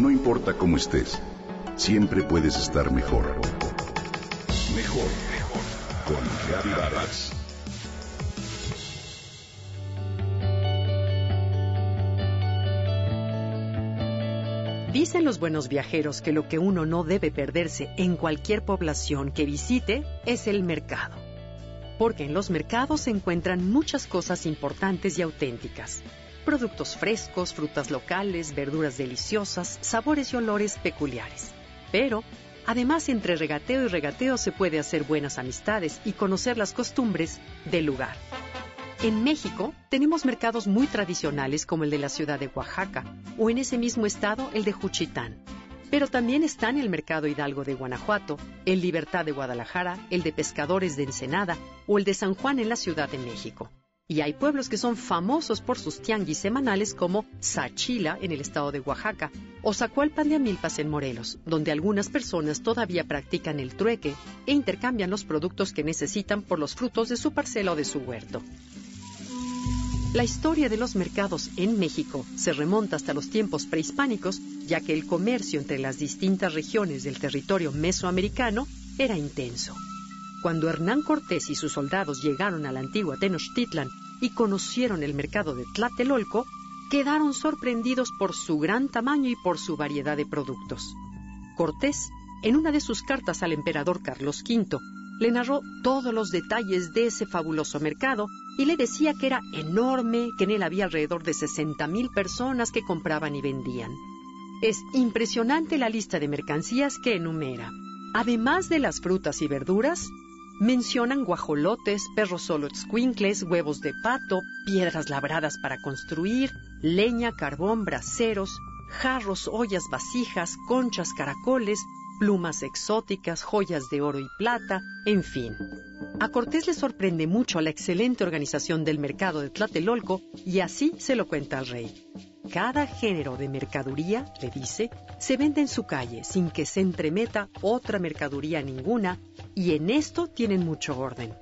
No importa cómo estés, siempre puedes estar mejor. Mejor, mejor. Con Reavivadas. Dicen los buenos viajeros que lo que uno no debe perderse en cualquier población que visite es el mercado. Porque en los mercados se encuentran muchas cosas importantes y auténticas. Productos frescos, frutas locales, verduras deliciosas, sabores y olores peculiares. Pero, además, entre regateo y regateo se puede hacer buenas amistades y conocer las costumbres del lugar. En México tenemos mercados muy tradicionales como el de la ciudad de Oaxaca o en ese mismo estado el de Juchitán. Pero también están el Mercado Hidalgo de Guanajuato, el Libertad de Guadalajara, el de Pescadores de Ensenada o el de San Juan en la Ciudad de México. Y hay pueblos que son famosos por sus tianguis semanales como Sachila en el estado de Oaxaca o Zacualpan de Amilpas en Morelos, donde algunas personas todavía practican el trueque e intercambian los productos que necesitan por los frutos de su parcela o de su huerto. La historia de los mercados en México se remonta hasta los tiempos prehispánicos, ya que el comercio entre las distintas regiones del territorio mesoamericano era intenso. Cuando Hernán Cortés y sus soldados llegaron a la antigua Tenochtitlan y conocieron el mercado de Tlatelolco, quedaron sorprendidos por su gran tamaño y por su variedad de productos. Cortés, en una de sus cartas al emperador Carlos V, le narró todos los detalles de ese fabuloso mercado y le decía que era enorme, que en él había alrededor de 60.000 personas que compraban y vendían. Es impresionante la lista de mercancías que enumera. Además de las frutas y verduras, mencionan guajolotes, perros solo squinkles, huevos de pato, piedras labradas para construir, leña, carbón, braseros, jarros, ollas, vasijas, conchas, caracoles, plumas exóticas, joyas de oro y plata, en fin. A Cortés le sorprende mucho la excelente organización del mercado de Tlatelolco y así se lo cuenta al rey. Cada género de mercaduría, le dice, se vende en su calle sin que se entremeta otra mercaduría ninguna y en esto tienen mucho orden.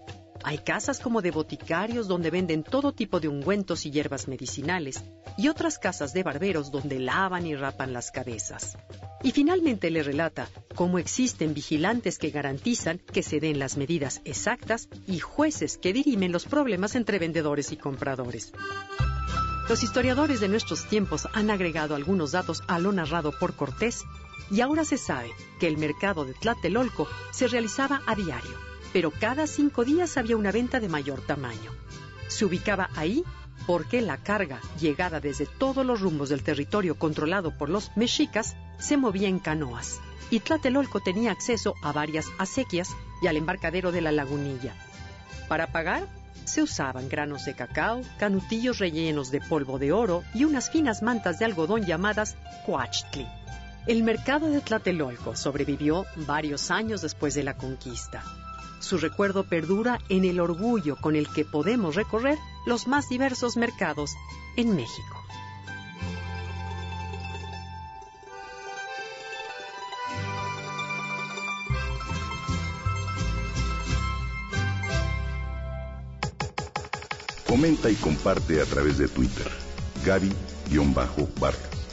Hay casas como de boticarios donde venden todo tipo de ungüentos y hierbas medicinales, y otras casas de barberos donde lavan y rapan las cabezas. Y finalmente le relata cómo existen vigilantes que garantizan que se den las medidas exactas y jueces que dirimen los problemas entre vendedores y compradores. Los historiadores de nuestros tiempos han agregado algunos datos a lo narrado por Cortés y ahora se sabe que el mercado de Tlatelolco se realizaba a diario pero cada cinco días había una venta de mayor tamaño. Se ubicaba ahí porque la carga, llegada desde todos los rumbos del territorio controlado por los mexicas, se movía en canoas, y Tlatelolco tenía acceso a varias acequias y al embarcadero de la lagunilla. Para pagar, se usaban granos de cacao, canutillos rellenos de polvo de oro y unas finas mantas de algodón llamadas coachtli. El mercado de Tlatelolco sobrevivió varios años después de la conquista. Su recuerdo perdura en el orgullo con el que podemos recorrer los más diversos mercados en México. Comenta y comparte a través de Twitter. Gaby-Barra.